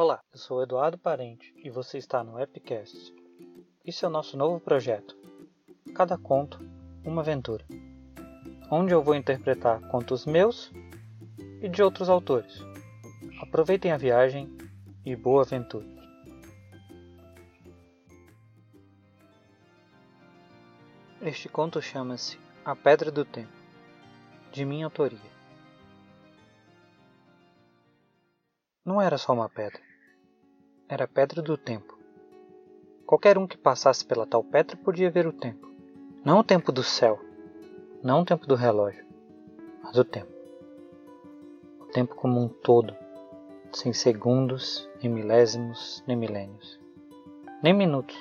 Olá, eu sou Eduardo Parente e você está no Epicast. Esse é o nosso novo projeto. Cada conto, uma aventura. Onde eu vou interpretar contos meus e de outros autores. Aproveitem a viagem e boa aventura. Este conto chama-se A Pedra do Tempo, de minha autoria. Não era só uma pedra, era a pedra do tempo. Qualquer um que passasse pela tal pedra podia ver o tempo. Não o tempo do céu, não o tempo do relógio, mas o tempo. O tempo como um todo, sem segundos, nem milésimos, nem milênios, nem minutos,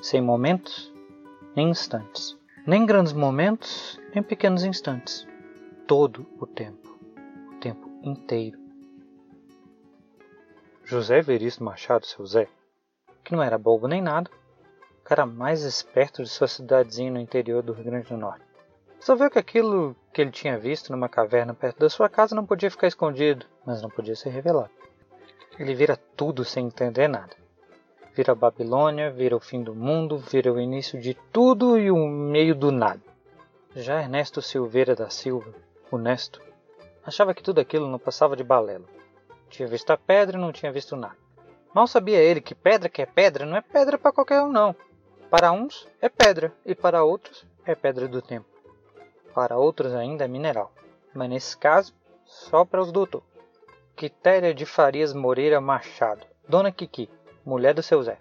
sem momentos, nem instantes, nem grandes momentos, nem pequenos instantes. Todo o tempo, o tempo inteiro. José Veríssimo Machado, seu Zé, que não era bobo nem nada, o cara mais esperto de sua cidadezinha no interior do Rio Grande do Norte. Resolveu que aquilo que ele tinha visto numa caverna perto da sua casa não podia ficar escondido, mas não podia ser revelado. Ele vira tudo sem entender nada. Vira a Babilônia, vira o fim do mundo, vira o início de tudo e o meio do nada. Já Ernesto Silveira da Silva, o Nesto, achava que tudo aquilo não passava de balela. Tinha visto a pedra e não tinha visto nada. Mal sabia ele que pedra que é pedra não é pedra para qualquer um não. Para uns é pedra e para outros é pedra do tempo para outros ainda é mineral, mas nesse caso, só para os doutor. Quitéria de Farias Moreira Machado, Dona Kiki, mulher do seu Zé.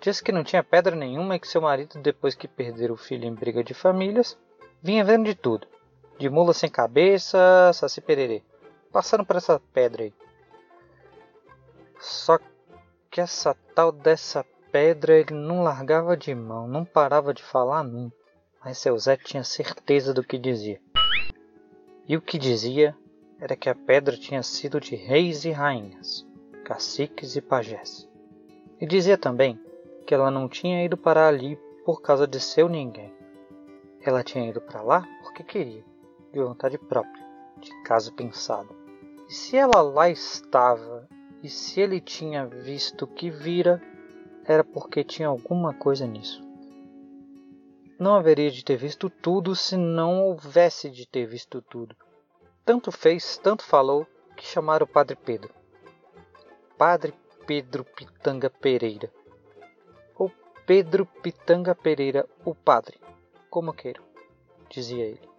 Disse que não tinha pedra nenhuma e que seu marido, depois que perder o filho em briga de famílias, vinha vendo de tudo. De mula sem cabeça, saci pererê. Passando por essa pedra aí. Só que essa tal dessa pedra ele não largava de mão, não parava de falar nunca mas seu Zé tinha certeza do que dizia. E o que dizia era que a pedra tinha sido de reis e rainhas, caciques e pajés. E dizia também que ela não tinha ido para ali por causa de seu ninguém. Ela tinha ido para lá porque queria, de vontade própria, de caso pensado. E se ela lá estava, e se ele tinha visto o que vira, era porque tinha alguma coisa nisso não haveria de ter visto tudo se não houvesse de ter visto tudo. Tanto fez, tanto falou, que chamaram o Padre Pedro. Padre Pedro Pitanga Pereira. Ou Pedro Pitanga Pereira, o padre, como queiro, dizia ele.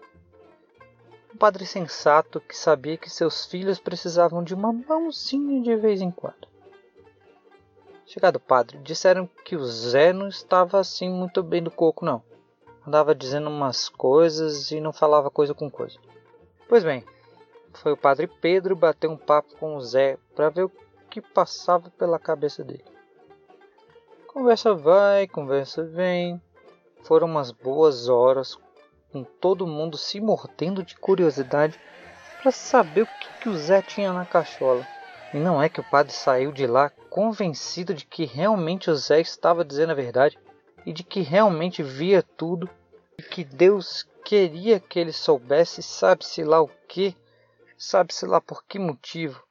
Um padre sensato que sabia que seus filhos precisavam de uma mãozinha de vez em quando. Chegado o padre, disseram que o Zé não estava assim muito bem do coco, não andava dizendo umas coisas e não falava coisa com coisa. Pois bem, foi o padre Pedro bater um papo com o Zé para ver o que passava pela cabeça dele. Conversa vai, conversa vem. Foram umas boas horas com todo mundo se mordendo de curiosidade para saber o que, que o Zé tinha na cachola. E não é que o padre saiu de lá convencido de que realmente o Zé estava dizendo a verdade e de que realmente via tudo e que Deus queria que ele soubesse, sabe-se lá o que, sabe-se lá por que motivo.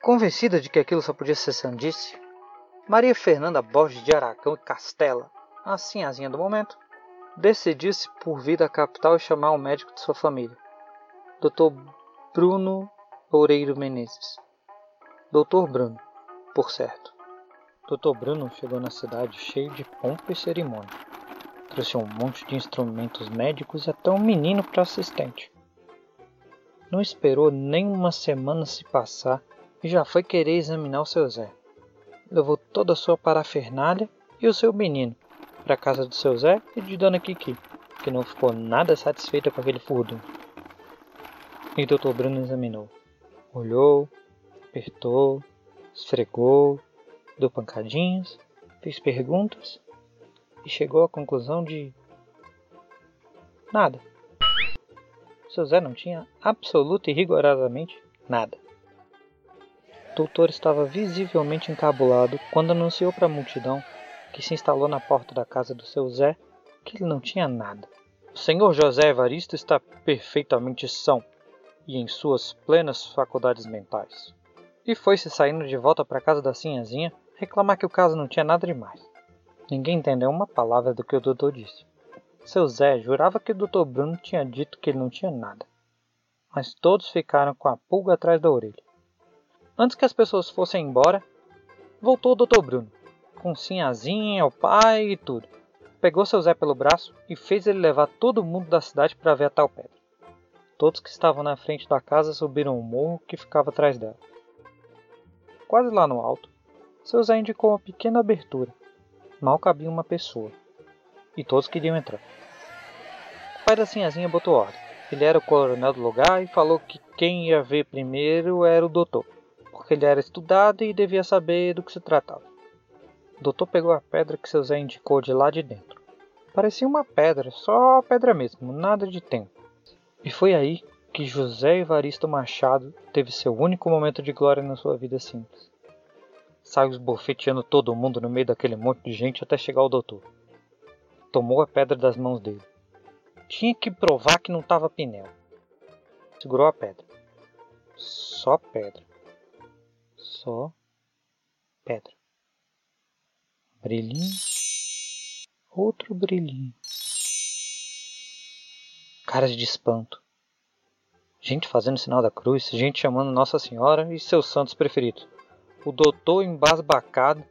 Convencida de que aquilo só podia ser sandice, Maria Fernanda Borges de Aragão e Castela, a sinhazinha do momento, decidiu-se por vir da capital e chamar o médico de sua família, Dr. Bruno Oureiro Menezes. Doutor Bruno, por certo. Dr. Bruno chegou na cidade cheio de pompa e cerimônia. Trouxe um monte de instrumentos médicos e até um menino para assistente. Não esperou nem uma semana se passar e já foi querer examinar o seu Zé. Levou toda a sua parafernália e o seu menino para a casa do seu Zé e de Dona Kiki, que não ficou nada satisfeita com aquele furdo. E Dr. Bruno examinou. Olhou, apertou, esfregou, deu pancadinhas, fez perguntas e chegou à conclusão de nada. Seu Zé não tinha absoluta e rigorosamente nada. O doutor estava visivelmente encabulado quando anunciou para a multidão que se instalou na porta da casa do seu Zé que ele não tinha nada. O senhor José Evaristo está perfeitamente são e em suas plenas faculdades mentais. e foi-se saindo de volta para casa da Sinhazinha reclamar que o caso não tinha nada demais. Ninguém entendeu uma palavra do que o doutor disse. Seu Zé jurava que o doutor Bruno tinha dito que ele não tinha nada. Mas todos ficaram com a pulga atrás da orelha. Antes que as pessoas fossem embora, voltou o doutor Bruno, com Sinhazinha, o pai e tudo. Pegou seu Zé pelo braço e fez ele levar todo mundo da cidade para ver a tal pedra. Todos que estavam na frente da casa subiram o morro que ficava atrás dela. Quase lá no alto, seu Zé indicou uma pequena abertura. Mal cabia uma pessoa. E todos queriam entrar. O pai da Sinhazinha botou ordem. Ele era o coronel do lugar e falou que quem ia ver primeiro era o doutor, porque ele era estudado e devia saber do que se tratava. Doutor pegou a pedra que seu Zé indicou de lá de dentro. Parecia uma pedra, só pedra mesmo, nada de tempo. E foi aí que José Evaristo Machado teve seu único momento de glória na sua vida simples. Saiu esbofeteando todo mundo no meio daquele monte de gente até chegar ao doutor. Tomou a pedra das mãos dele. Tinha que provar que não estava pneu. Segurou a pedra. Só pedra. Só pedra. Brilhinho. Outro brilhinho. Caras de espanto. Gente fazendo sinal da cruz, gente chamando Nossa Senhora e seus santos preferidos. O doutor embasbacado,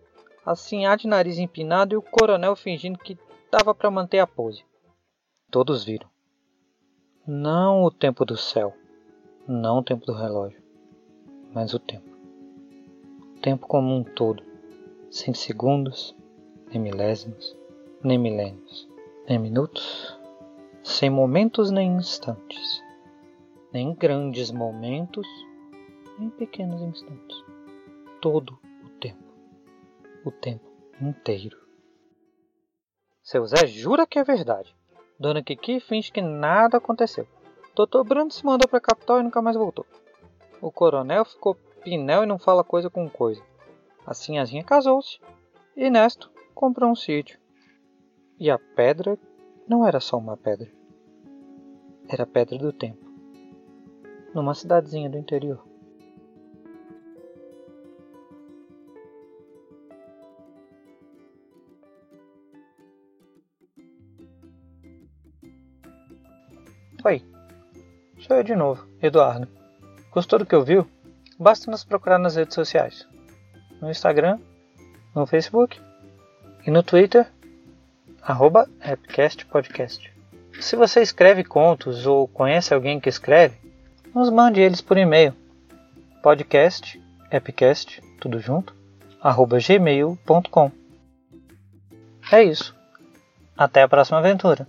a sinhá de nariz empinado e o coronel fingindo que dava para manter a pose. Todos viram. Não o tempo do céu, não o tempo do relógio, mas o tempo. O tempo como um todo, sem segundos, nem milésimos, nem milênios, nem minutos, sem momentos nem instantes, nem grandes momentos, nem pequenos instantes. Todo o tempo, o tempo inteiro. Seu Zé jura que é verdade. Dona Kiki finge que nada aconteceu. Doutor Bruno se mandou para a capital e nunca mais voltou. O coronel ficou pinel e não fala coisa com coisa. A sinhazinha casou-se. E Nesto comprou um sítio. E a pedra não era só uma pedra. Era a pedra do tempo. Numa cidadezinha do interior. Oi, sou eu de novo, Eduardo. Gostou do que ouviu? Basta nos procurar nas redes sociais. No Instagram, no Facebook e no Twitter, arroba Podcast. Se você escreve contos ou conhece alguém que escreve, nos mande eles por e-mail. Podcast, epcast, tudo junto, arroba gmail.com. É isso. Até a próxima aventura.